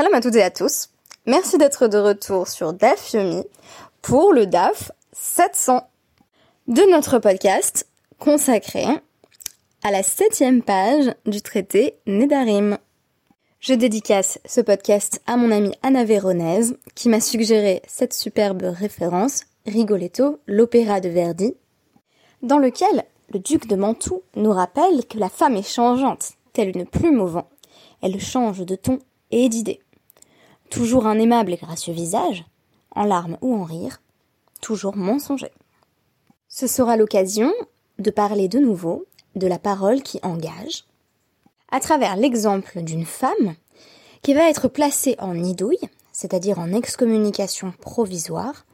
Shalom à toutes et à tous. Merci d'être de retour sur DAF Yomi pour le DAF 700 de notre podcast consacré à la septième page du traité Nedarim. Je dédicace ce podcast à mon amie Anna Véronèse qui m'a suggéré cette superbe référence, Rigoletto, l'opéra de Verdi, dans lequel le duc de Mantoue nous rappelle que la femme est changeante, telle une plume au vent. Elle change de ton et d'idées. Toujours un aimable et gracieux visage, en larmes ou en rire, toujours mensonger. Ce sera l'occasion de parler de nouveau de la parole qui engage, à travers l'exemple d'une femme qui va être placée en nidouille, c'est-à-dire en excommunication provisoire,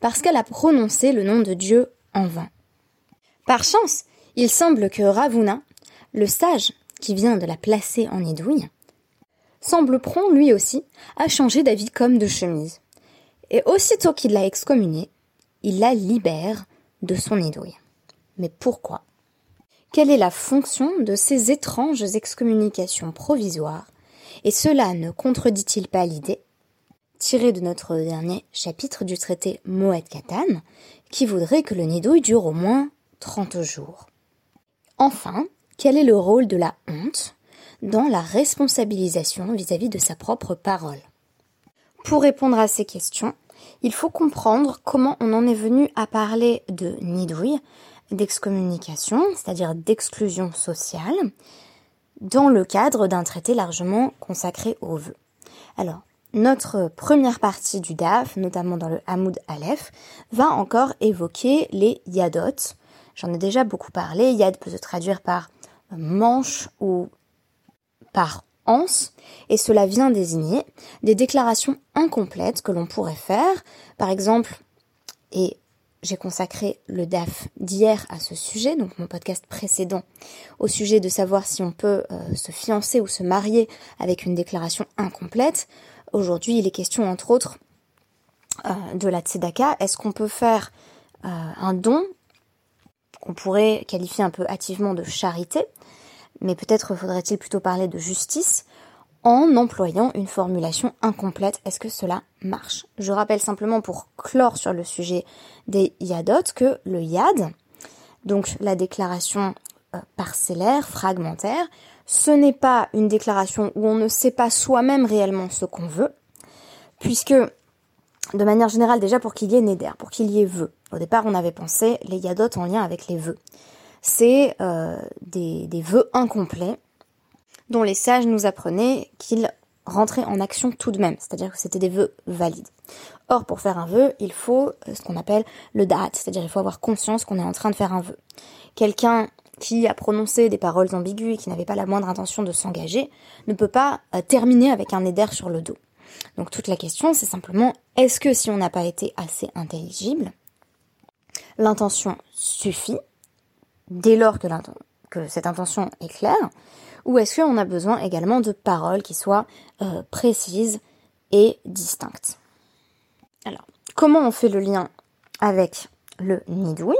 parce qu'elle a prononcé le nom de Dieu en vain. Par chance, il semble que Ravuna, le sage qui vient de la placer en nidouille, semble prompt lui aussi à changer d'avis comme de chemise. Et aussitôt qu'il l'a excommunié, il la libère de son idouille. Mais pourquoi? Quelle est la fonction de ces étranges excommunications provisoires? Et cela ne contredit-il pas l'idée, tirée de notre dernier chapitre du traité Moed Katan, qui voudrait que le nidouille dure au moins 30 jours? Enfin, quel est le rôle de la honte? Dans la responsabilisation vis-à-vis de sa propre parole. Pour répondre à ces questions, il faut comprendre comment on en est venu à parler de nidouille, d'excommunication, c'est-à-dire d'exclusion sociale, dans le cadre d'un traité largement consacré aux vœux. Alors, notre première partie du DAF, notamment dans le Hamoud Aleph, va encore évoquer les yadot. J'en ai déjà beaucoup parlé. Yad peut se traduire par manche ou par ans, et cela vient désigner des déclarations incomplètes que l'on pourrait faire, par exemple, et j'ai consacré le DAF d'hier à ce sujet, donc mon podcast précédent, au sujet de savoir si on peut euh, se fiancer ou se marier avec une déclaration incomplète. Aujourd'hui, il est question, entre autres, euh, de la tzedaka. Est-ce qu'on peut faire euh, un don qu'on pourrait qualifier un peu hâtivement de charité? Mais peut-être faudrait-il plutôt parler de justice en employant une formulation incomplète. Est-ce que cela marche? Je rappelle simplement pour clore sur le sujet des yadot que le yad, donc la déclaration euh, parcellaire, fragmentaire, ce n'est pas une déclaration où on ne sait pas soi-même réellement ce qu'on veut, puisque de manière générale déjà pour qu'il y ait neder, pour qu'il y ait vœu. Au départ on avait pensé les yadot en lien avec les vœux c'est euh, des, des vœux incomplets dont les sages nous apprenaient qu'ils rentraient en action tout de même, c'est-à-dire que c'était des vœux valides. Or, pour faire un vœu, il faut euh, ce qu'on appelle le date, c'est-à-dire il faut avoir conscience qu'on est en train de faire un vœu. Quelqu'un qui a prononcé des paroles ambiguës et qui n'avait pas la moindre intention de s'engager ne peut pas euh, terminer avec un éder sur le dos. Donc toute la question, c'est simplement est-ce que si on n'a pas été assez intelligible, l'intention suffit dès lors que, cette intention est claire, ou est-ce qu'on a besoin également de paroles qui soient euh, précises et distinctes? Alors, comment on fait le lien avec le nidouille?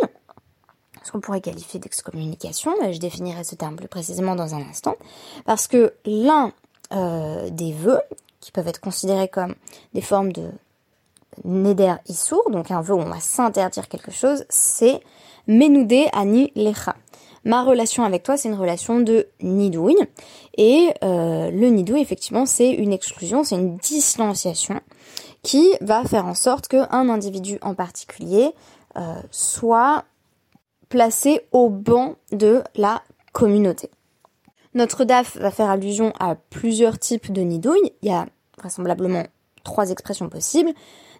Ce qu'on pourrait qualifier d'excommunication, je définirai ce terme plus précisément dans un instant, parce que l'un euh, des vœux, qui peuvent être considérés comme des formes de neder issour, donc un vœu où on va s'interdire quelque chose, c'est Ani lecha. Ma relation avec toi, c'est une relation de nidouille. Et euh, le nidouille, effectivement, c'est une exclusion, c'est une distanciation qui va faire en sorte qu'un individu en particulier euh, soit placé au banc de la communauté. Notre DAF va faire allusion à plusieurs types de nidouille. Il y a vraisemblablement trois expressions possibles.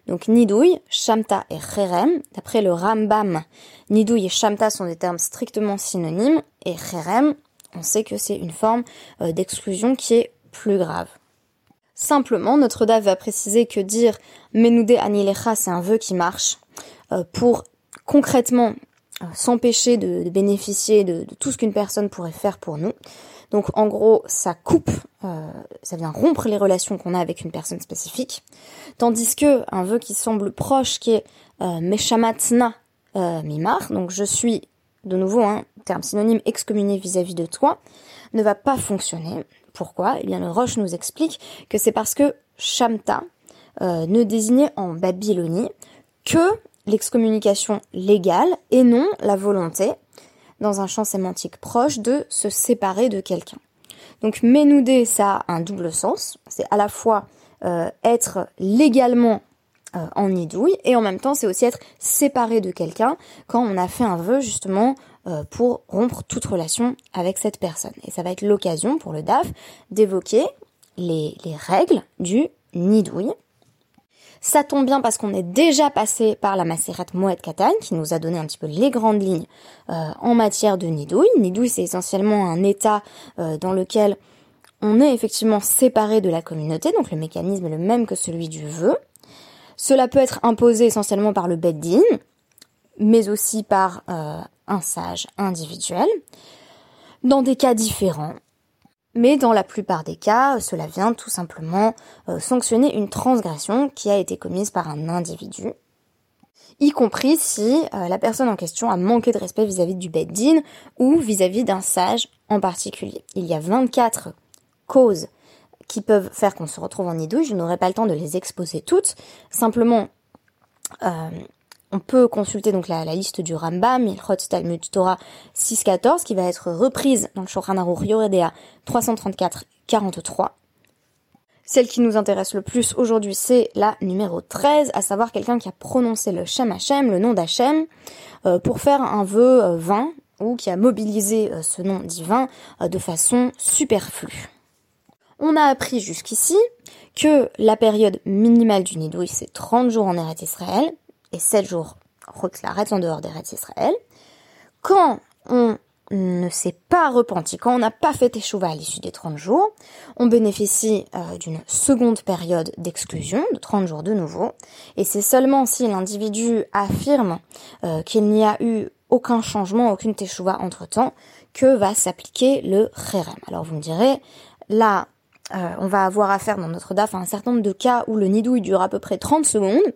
Donc nidouille, shamta et cherem. D'après le Rambam, nidouille et shamta sont des termes strictement synonymes et cherem, on sait que c'est une forme euh, d'exclusion qui est plus grave. Simplement, notre DAF va préciser que dire menoudé anilecha, c'est un vœu qui marche euh, pour concrètement euh, s'empêcher de, bénéficier de tout ce qu'une personne pourrait faire pour nous. Donc en gros, ça coupe, euh, ça vient rompre les relations qu'on a avec une personne spécifique. Tandis que un vœu qui semble proche, qui est euh, meshamatna euh, mimar, donc je suis de nouveau un terme synonyme excommunié vis-à-vis de toi, ne va pas fonctionner. Pourquoi? Eh bien, le Roche nous explique que c'est parce que Shamta ne désignait en Babylonie que l'excommunication légale et non la volonté, dans un champ sémantique proche, de se séparer de quelqu'un. Donc Ménoudé, ça a un double sens. C'est à la fois euh, être légalement euh, en nidouille et en même temps c'est aussi être séparé de quelqu'un quand on a fait un vœu justement euh, pour rompre toute relation avec cette personne. Et ça va être l'occasion pour le DAF d'évoquer les règles du nidouille ça tombe bien parce qu'on est déjà passé par la macérate Moed Katan qui nous a donné un petit peu les grandes lignes euh, en matière de nidouille. Nidouille, c'est essentiellement un état euh, dans lequel on est effectivement séparé de la communauté, donc le mécanisme est le même que celui du vœu. Cela peut être imposé essentiellement par le Beddin, mais aussi par euh, un sage individuel, dans des cas différents. Mais dans la plupart des cas, cela vient tout simplement euh, sanctionner une transgression qui a été commise par un individu, y compris si euh, la personne en question a manqué de respect vis-à-vis du Beddin ou vis-à-vis d'un sage en particulier. Il y a 24 causes qui peuvent faire qu'on se retrouve en nidouille. Je n'aurai pas le temps de les exposer toutes. Simplement, euh, on peut consulter donc la, liste du Rambam, Ilchot Talmud Torah 6.14, qui va être reprise dans le Shulchan Aruch Yoredea 334-43. Celle qui nous intéresse le plus aujourd'hui, c'est la numéro 13, à savoir quelqu'un qui a prononcé le Shem Hashem, le nom d'Hachem, euh, pour faire un vœu euh, vain, ou qui a mobilisé euh, ce nom divin de façon superflue. On a appris jusqu'ici que la période minimale du nidouille, c'est 30 jours en Eretz Israël, et 7 jours reste en dehors des rêves d'Israël. Quand on ne s'est pas repenti, quand on n'a pas fait échouva à l'issue des 30 jours, on bénéficie euh, d'une seconde période d'exclusion, de 30 jours de nouveau, et c'est seulement si l'individu affirme euh, qu'il n'y a eu aucun changement, aucune teshuva entre-temps, que va s'appliquer le rérem. Alors vous me direz, là, euh, on va avoir affaire dans notre DAF à un certain nombre de cas où le nidouille dure à peu près 30 secondes.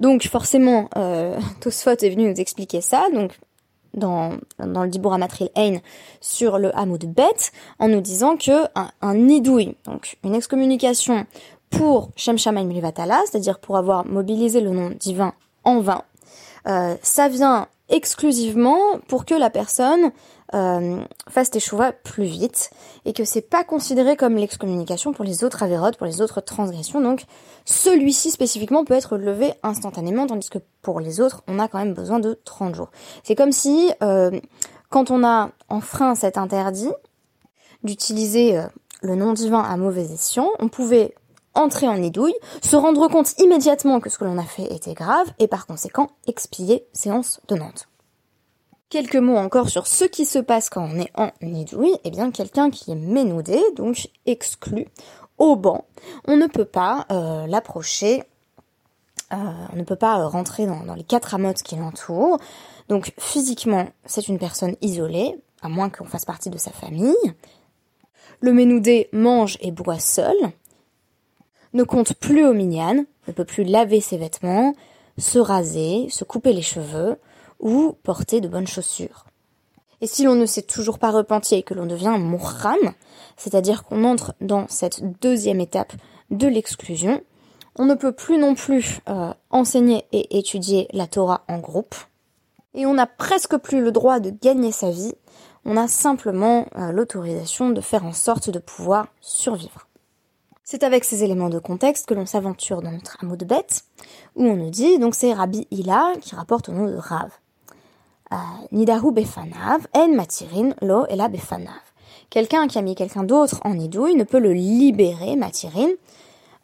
Donc forcément, euh, Tosfot est venu nous expliquer ça. Donc dans, dans le Dibur Amatril Ein sur le Hamoud Bet, en nous disant que un, nidouille, donc une excommunication pour Shem Shamaim c'est-à-dire pour avoir mobilisé le nom divin en vain, euh, ça vient exclusivement pour que la personne euh, fasse teshuva plus vite et que c'est pas considéré comme l'excommunication pour les autres avérotes, pour les autres transgressions. Donc celui-ci spécifiquement peut être levé instantanément, tandis que pour les autres, on a quand même besoin de 30 jours. C'est comme si euh, quand on a enfreint cet interdit d'utiliser euh, le nom divin à mauvais escient, on pouvait entrer en idouille, se rendre compte immédiatement que ce que l'on a fait était grave et par conséquent expier séance de Nantes. Quelques mots encore sur ce qui se passe quand on est en nidouille. Eh bien, quelqu'un qui est ménoudé, donc exclu, au banc, on ne peut pas euh, l'approcher, euh, on ne peut pas rentrer dans, les quatre amotes qui l'entourent. Donc physiquement, c'est une personne isolée, à moins qu'on fasse partie de sa famille. Le ménoudé mange et boit seul, ne compte plus au minyan, ne peut plus laver ses vêtements, se raser, se couper les cheveux, ou porter de bonnes chaussures. Et si l'on ne s'est toujours pas repenti et que l'on devient mouhram, c'est-à-dire qu'on entre dans cette deuxième étape de l'exclusion, on ne peut plus non plus euh, enseigner et étudier la Torah en groupe, et on n'a presque plus le droit de gagner sa vie, on a simplement euh, l'autorisation de faire en sorte de pouvoir survivre. C'est avec ces éléments de contexte que l'on s'aventure dans notre hameau de bête, où on nous dit, donc c'est Rabbi Hila qui rapporte au nom de Rav. Euh, nidahu befanav, en matirin lo ela befanav. Quelqu'un qui a mis quelqu'un d'autre en nidouille ne peut le libérer, matirin,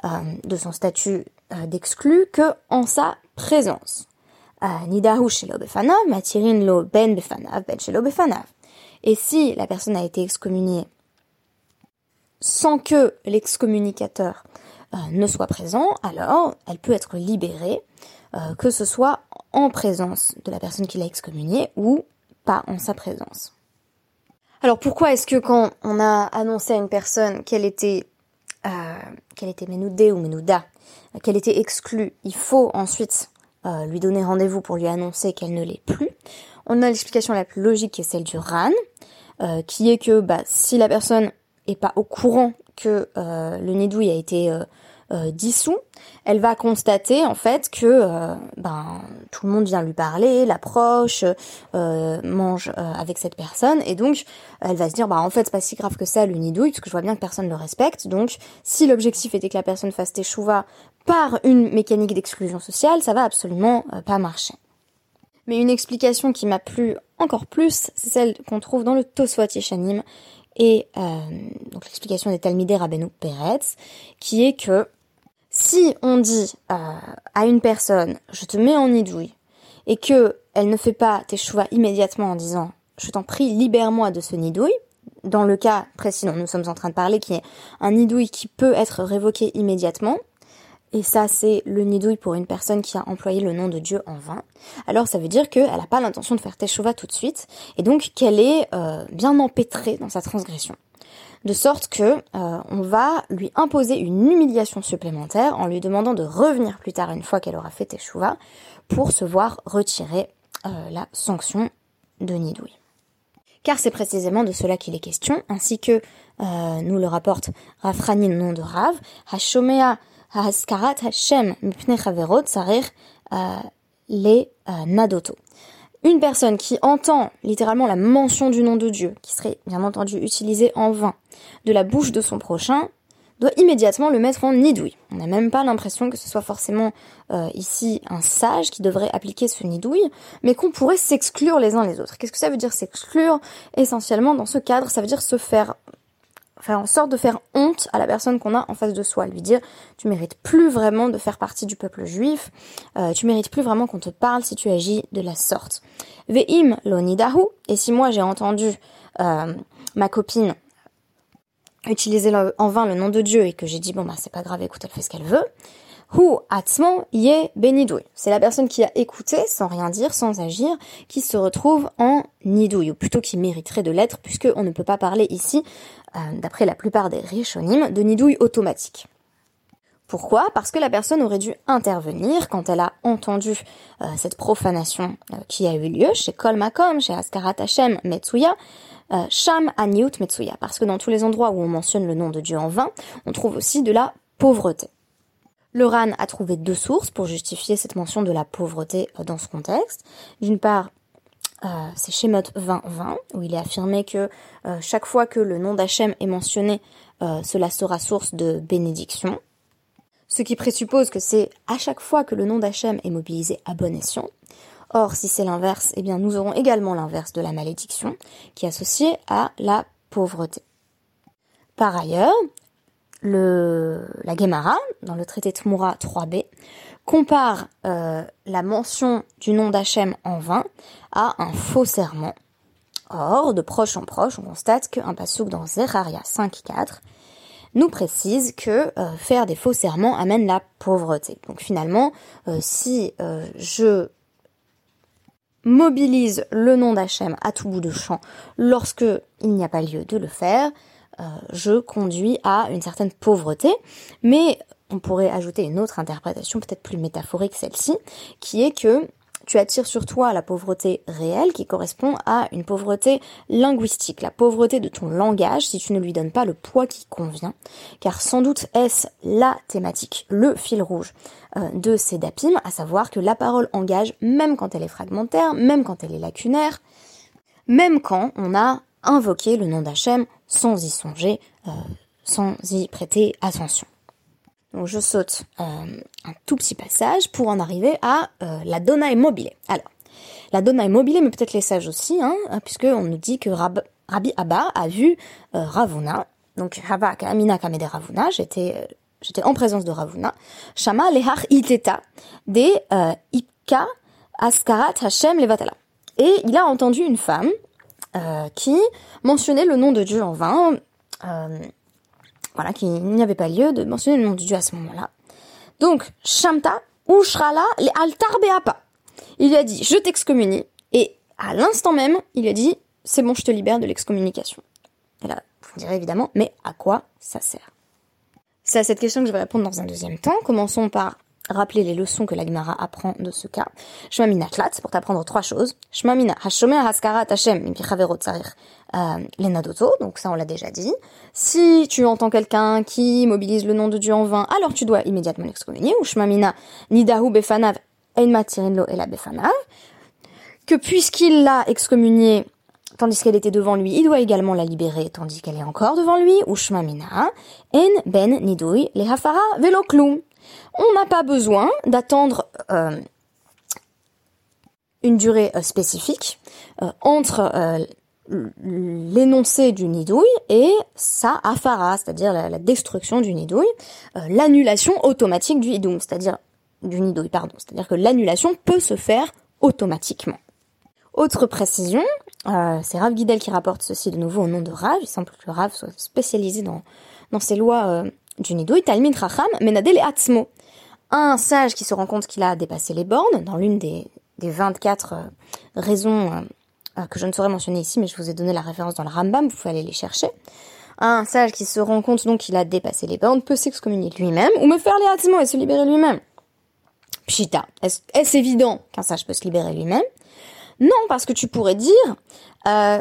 euh, de son statut euh, d'exclu que en sa présence. Nidahu shelo befanav, matirin lo ben befanav, ben shelo befanav. Et si la personne a été excommuniée sans que l'excommunicateur ne soit présent, alors elle peut être libérée euh, que ce soit en présence de la personne qui l'a excommunié ou pas en sa présence. Alors pourquoi est-ce que quand on a annoncé à une personne qu'elle était euh, qu'elle était Ménoudé ou Ménouda, qu'elle était exclue, il faut ensuite euh, lui donner rendez-vous pour lui annoncer qu'elle ne l'est plus. On a l'explication la plus logique qui est celle du RAN, qui est que bah, si la personne est pas au courant que le nidouille a été euh, dissous, elle va constater en fait que euh, ben tout le monde vient lui parler, l'approche, euh, mange avec cette personne, et donc elle va se dire bah en fait c'est pas si grave que ça le nidouille, parce que je vois bien que personne ne le respecte, donc si l'objectif était que la personne fasse teshuva par une mécanique d'exclusion sociale, ça va absolument pas marcher. Mais une explication qui m'a plu encore plus, c'est celle qu'on trouve dans le Tosfot Yeshanim, et donc l'explication des Talmidei Rabbeinu Peretz, qui est que si on dit euh, à une personne, je te mets en nidouille, et que elle ne fait pas tes choix immédiatement en disant, je t'en prie, libère-moi de ce nidouille, dans le cas précis dont nous sommes en train de parler, qui est un nidouille qui peut être révoqué immédiatement, et ça c'est le nidouille pour une personne qui a employé le nom de Dieu en vain, alors ça veut dire qu'elle n'a pas l'intention de faire teshuva tout de suite, et donc qu'elle est euh, bien empêtrée dans sa transgression de sorte que euh, on va lui imposer une humiliation supplémentaire en lui demandant de revenir plus tard une fois qu'elle aura fait Teshuva pour se voir retirer euh, la sanction de Nidoui. Car c'est précisément de cela qu'il est question, ainsi que euh, nous le rapporte Rafrani, le nom de Rav, Hashomea Haskarat Hashem Mipne Chaverot Sarir les Nadoto une personne qui entend littéralement la mention du nom de Dieu, qui serait bien entendu utilisée en vain, de la bouche de son prochain, doit immédiatement le mettre en nidouille. On n'a même pas l'impression que ce soit forcément euh, ici un sage qui devrait appliquer ce nidouille, mais qu'on pourrait s'exclure les uns les autres. Qu'est-ce que ça veut dire s'exclure Essentiellement, dans ce cadre, ça veut dire se faire faire en sorte de faire honte à la personne qu'on a en face de soi, lui dire tu mérites plus vraiment de faire partie du peuple juif, euh, tu mérites plus vraiment qu'on te parle si tu agis de la sorte. Ve'im lonidahu, et si moi j'ai entendu euh, ma copine utiliser en vain le nom de Dieu et que j'ai dit bon bah c'est pas grave, écoute elle fait ce qu'elle veut, Hu atzman ye benidouille. C'est la personne qui a écouté sans rien dire, sans agir, qui se retrouve en nidouille, ou plutôt qui mériterait de l'être, puisque on ne peut pas parler ici, euh, d'après la plupart des rishonim, de nidouille automatique. Pourquoi? Parce que la personne aurait dû intervenir quand elle a entendu euh, cette profanation euh, qui a eu lieu chez Kol Makom, chez Askarat Hashem Metsuya, Sham Aniut Metsuya. Parce que dans tous les endroits où on mentionne le nom de Dieu en vain, on trouve aussi de la pauvreté. Le RAN a trouvé deux sources pour justifier cette mention de la pauvreté euh, dans ce contexte. D'une part, euh, c'est Shemot 2020, où il est affirmé que euh, chaque fois que le nom d'Hachem est mentionné, cela sera source de bénédiction. Ce qui présuppose que c'est à chaque fois que le nom d'Hachem est mobilisé à bon escient. Or, si c'est l'inverse, eh bien, nous aurons également l'inverse de la malédiction, qui est associée à la pauvreté. Par ailleurs, le, la Gemara, dans le traité de Moura 3b, compare euh, la mention du nom d'Hachem en vain à un faux serment. Or, de proche en proche, on constate qu'un pasouk dans Zecharia 5.4 nous précise que euh, faire des faux serments amène la pauvreté. Donc finalement, euh, si je mobilise le nom d'Hachem à tout bout de champ lorsque il n'y a pas lieu de le faire, je conduis à une certaine pauvreté, mais on pourrait ajouter une autre interprétation, peut-être plus métaphorique celle-ci, qui est que tu attires sur toi la pauvreté réelle qui correspond à une pauvreté linguistique, la pauvreté de ton langage si tu ne lui donnes pas le poids qui convient, car sans doute est-ce la thématique, le fil rouge euh, de ces dapim, à savoir que la parole engage même quand elle est fragmentaire, même quand elle est lacunaire, même quand on a invoqué le nom d'Hachem sans y songer, euh, sans y prêter attention. Donc je saute euh, un tout petit passage pour en arriver à euh, la donna immobile. Alors, la donna immobile, mais peut-être les sages aussi, hein, puisque on nous dit que Rabbi Abba a vu Ravuna, donc Rabba Kamina Kamede Ravuna, j'étais j'étais en présence de Ravuna, Shama Lehar Iteta, des Ipka Askarat Hashem Levatala. Et il a entendu une femme euh, qui mentionnait le nom de Dieu en vain. Euh, voilà, qu'il n'y avait pas lieu de mentionner le nom de Dieu à ce moment-là. Donc, Shamta ou Shrala les altar beapa. Il lui a dit, je t'excommunie. Et à l'instant même, il lui a dit, c'est bon, je te libère de l'excommunication. Et là, vous direz évidemment, mais à quoi ça sert? C'est à cette question que je vais répondre dans un deuxième temps. Commençons par rappeler les leçons que la Gemara apprend de ce cas. Shmamina klat, pour t'apprendre trois choses. Shmamina hashomer haskarat Hashem les nadoto, donc ça on l'a déjà dit. Si tu entends quelqu'un qui mobilise le nom de Dieu en vain, alors tu dois immédiatement l'excommunier, ou shmamina nidahu befanav ein et la befanav, que puisqu'il l'a excommunié tandis qu'elle était devant lui, il doit également la libérer tandis qu'elle est encore devant lui, ou shmamina, en ben nidui le hafara velo On n'a pas besoin d'attendre euh, une durée euh, spécifique euh, entre l'énoncé du nidouille et sa afara, c'est-à-dire la, destruction du nidouille, l'annulation automatique du nidouille, c'est-à-dire du nidouille, pardon, c'est-à-dire que l'annulation peut se faire automatiquement. Autre précision, c'est Rav Guidel qui rapporte ceci de nouveau au nom de Rav. Il semble que Rav soit spécialisé dans, dans ces lois Racham. Un sage qui se rend compte qu'il a dépassé les bornes, dans l'une des, des 24 euh, raisons euh, que je ne saurais mentionner ici, mais je vous ai donné la référence dans le Rambam, vous pouvez aller les chercher. Un sage qui se rend compte donc qu'il a dépassé les bornes peut s'excommunier lui-même, ou me faire les Atzmo et se libérer lui-même. Pshita, est-ce évident qu'un sage peut se libérer lui-même? Non, parce que tu pourrais dire, euh,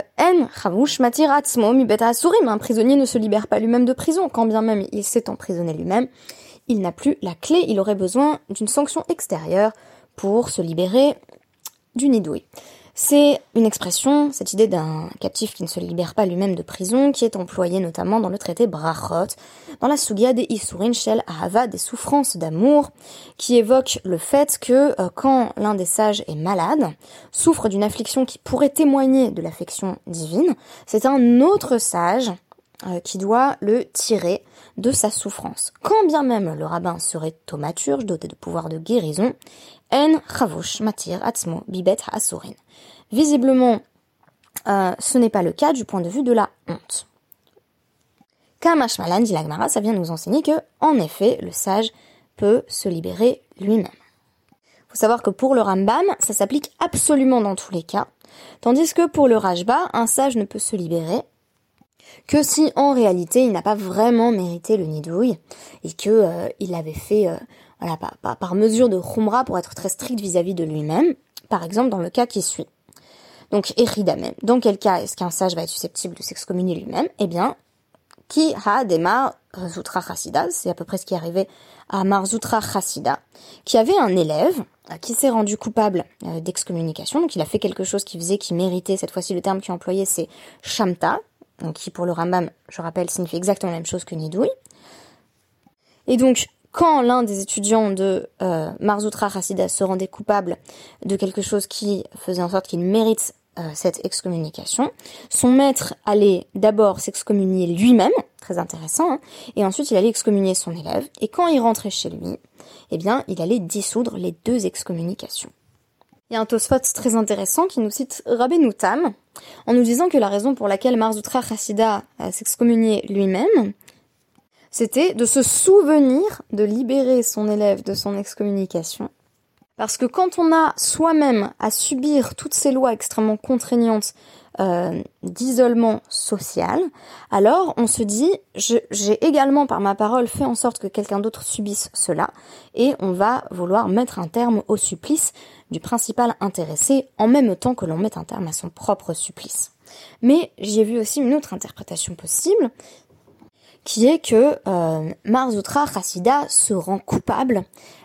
un prisonnier ne se libère pas lui-même de prison, quand bien même il s'est emprisonné lui-même, il n'a plus la clé, il aurait besoin d'une sanction extérieure pour se libérer du nidouille. C'est une expression, cette idée d'un captif qui ne se libère pas lui-même de prison, qui est employée notamment dans le traité Brachot, dans la Sugia des Isurin Shel Ahava, des souffrances d'amour, qui évoque le fait que euh, quand l'un des sages est malade, souffre d'une affliction qui pourrait témoigner de l'affection divine, c'est un autre sage euh, qui doit le tirer de sa souffrance. Quand bien même le rabbin serait thaumaturge, doté de pouvoir de guérison, en chavush matir atzmo bibet ha'asurin. Visiblement, euh, ce n'est pas le cas du point de vue de la honte. Kamashmalan dit l'Agmara, ça vient nous enseigner que, en effet, le sage peut se libérer lui-même. Faut savoir que pour le Rambam, ça s'applique absolument dans tous les cas, tandis que pour le Rajba, un sage ne peut se libérer que si en réalité il n'a pas vraiment mérité le nidouille et que euh, il avait fait euh, voilà par, par, mesure de khumra pour être très strict vis-à-vis de lui-même, par exemple dans le cas qui suit. Donc eridamem, dans quel cas est-ce qu'un sage va être susceptible de s'excommunier lui-même? Eh bien, qui ha dema Marzutra Chassida, c'est à peu près ce qui est arrivé à Marzutra Chassida, qui avait un élève euh, qui s'est rendu coupable d'excommunication, donc il a fait quelque chose qui faisait qu'il méritait, cette fois-ci le terme qui est employé c'est shamta, qui pour le Rambam, je rappelle, signifie exactement la même chose que Nidouille. Et donc, quand l'un des étudiants de euh, Marzutra Hassida se rendait coupable de quelque chose qui faisait en sorte qu'il mérite euh, cette excommunication, son maître allait d'abord s'excommunier lui-même, très intéressant, hein, et ensuite il allait excommunier son élève, et quand il rentrait chez lui, eh bien, il allait dissoudre les deux excommunications. Il y a un Tosfot très intéressant qui nous cite Rabbi Tam en nous disant que la raison pour laquelle Marzoutra Chassida s'excommunié lui-même, c'était de se souvenir de libérer son élève de son excommunication. Parce que quand on a soi-même à subir toutes ces lois extrêmement contraignantes euh, d'isolement social, alors on se dit j'ai également par ma parole fait en sorte que quelqu'un d'autre subisse cela et on va vouloir mettre un terme au supplice du principal intéressé en même temps que l'on met un terme à son propre supplice. Mais j'ai vu aussi une autre interprétation possible, qui est que euh, Marzutra Chassida se rend coupable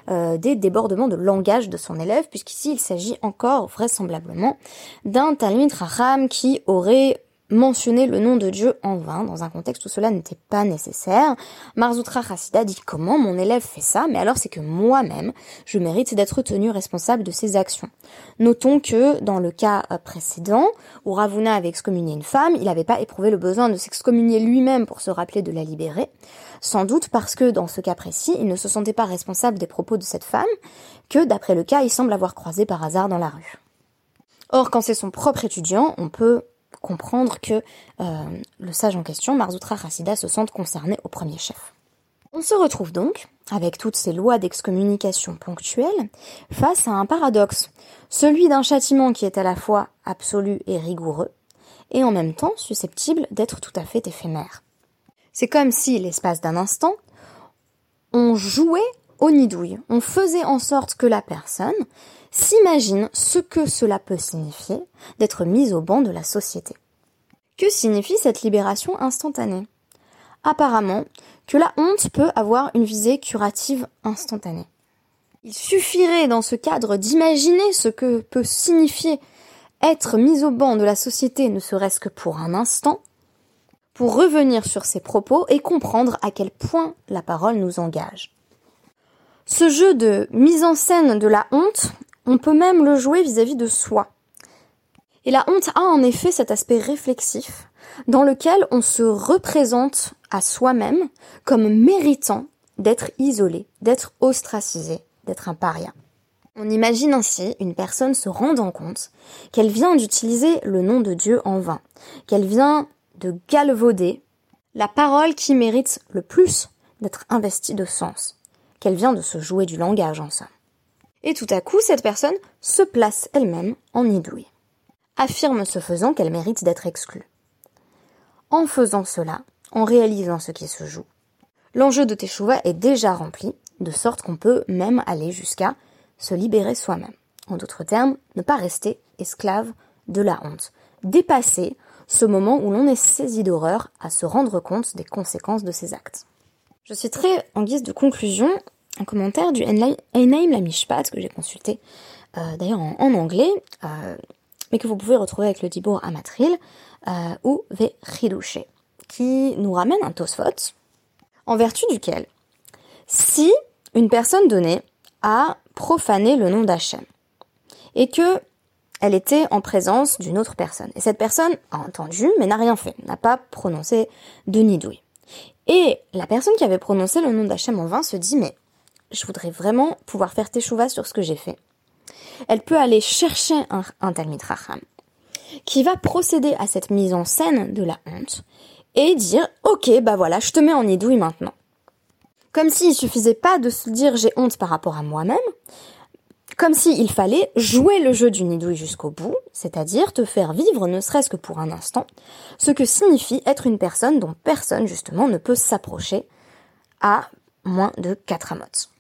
euh, des débordements de langage de son élève, puisqu'ici il s'agit encore vraisemblablement d'un Talmud Raham qui aurait mentionner le nom de Dieu en vain dans un contexte où cela n'était pas nécessaire. Marzutra Chassida dit comment mon élève fait ça, mais alors c'est que moi-même, je mérite d'être tenu responsable de ses actions. Notons que dans le cas euh, précédent, où Ravuna avait excommunié une femme, il n'avait pas éprouvé le besoin de s'excommunier lui-même pour se rappeler de la libérer, sans doute parce que dans ce cas précis, il ne se sentait pas responsable des propos de cette femme, que d'après le cas, il semble avoir croisé par hasard dans la rue. Or, quand c'est son propre étudiant, on peut comprendre que euh, le sage en question, Marzutra Hassida, se sente concerné au premier chef. On se retrouve donc, avec toutes ces lois d'excommunication ponctuelles, face à un paradoxe, celui d'un châtiment qui est à la fois absolu et rigoureux, et en même temps susceptible d'être tout à fait éphémère. C'est comme si, l'espace d'un instant, on jouait au nidouille, on faisait en sorte que la personne s'imagine ce que cela peut signifier d'être mise au banc de la société. Que signifie cette libération instantanée? Apparemment, que la honte peut avoir une visée curative instantanée. Il suffirait dans ce cadre d'imaginer ce que peut signifier être mis au banc de la société ne serait-ce que pour un instant, pour revenir sur ses propos et comprendre à quel point la parole nous engage. Ce jeu de mise en scène de la honte, on peut même le jouer vis-à-vis de soi. Et la honte a en effet cet aspect réflexif dans lequel on se représente à soi-même comme méritant d'être isolé, d'être ostracisé, d'être un paria. On imagine ainsi une personne se rendant compte qu'elle vient d'utiliser le nom de Dieu en vain, qu'elle vient de galvauder la parole qui mérite le plus d'être investie de sens, qu'elle vient de se jouer du langage en somme. Et tout à coup, cette personne se place elle-même en idouille, affirme ce faisant qu'elle mérite d'être exclue. En faisant cela, en réalisant ce qui se joue, l'enjeu de Teshuva est déjà rempli, de sorte qu'on peut même aller jusqu'à se libérer soi-même. En d'autres termes, ne pas rester esclave de la honte, dépasser ce moment où l'on est saisi d'horreur à se rendre compte des conséquences de ses actes. Je citerai en guise de conclusion un commentaire du Einaim Lamishpat que j'ai consulté euh, d'ailleurs en, anglais, euh, mais que vous pouvez retrouver avec le Dibour Amatril euh, ou Vechidouche, qui nous ramène un Tosfot, en vertu duquel, si une personne donnée a profané le nom d'Hachem, et que elle était en présence d'une autre personne. Et cette personne a entendu, mais n'a rien fait, n'a pas prononcé de nidoui. Et la personne qui avait prononcé le nom d'Hachem en vain se dit, mais je voudrais vraiment pouvoir faire teshuva sur ce que j'ai fait. Elle peut aller chercher un, un Racham qui va procéder à cette mise en scène de la honte et dire, ok, bah voilà, je te mets en nidouille maintenant. Comme s'il suffisait pas de se dire j'ai honte par rapport à moi-même, comme s'il fallait jouer le jeu du nidouille jusqu'au bout, c'est-à-dire te faire vivre, ne serait-ce que pour un instant, ce que signifie être une personne dont personne, justement, ne peut s'approcher à moins de 4 amotes.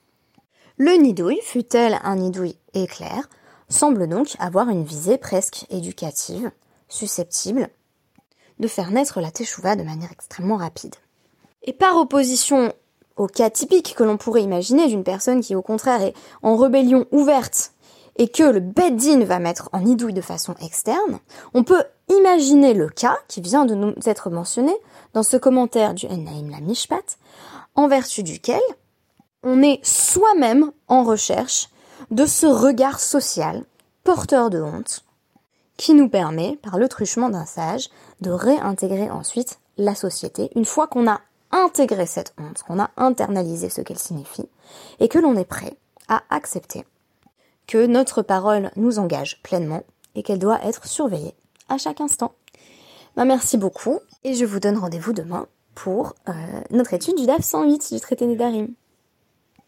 Le nidouille, fut-elle un nidouille éclair, semble donc avoir une visée presque éducative, susceptible de faire naître la teshuva de manière extrêmement rapide. Et par opposition au cas typique que l'on pourrait imaginer d'une personne qui au contraire est en rébellion ouverte et que le Beddin va mettre en idouille de façon externe, on peut imaginer le cas qui vient de nous être mentionné dans ce commentaire du Ennaim la Mishpat, en vertu duquel on est soi-même en recherche de ce regard social porteur de honte qui nous permet, par le truchement d'un sage, de réintégrer ensuite la société une fois qu'on a intégré cette honte, qu'on a internalisé ce qu'elle signifie, et que l'on est prêt à accepter que notre parole nous engage pleinement et qu'elle doit être surveillée à chaque instant. Ben, merci beaucoup et je vous donne rendez-vous demain pour euh, notre étude du DAF 108 du traité Nédarim.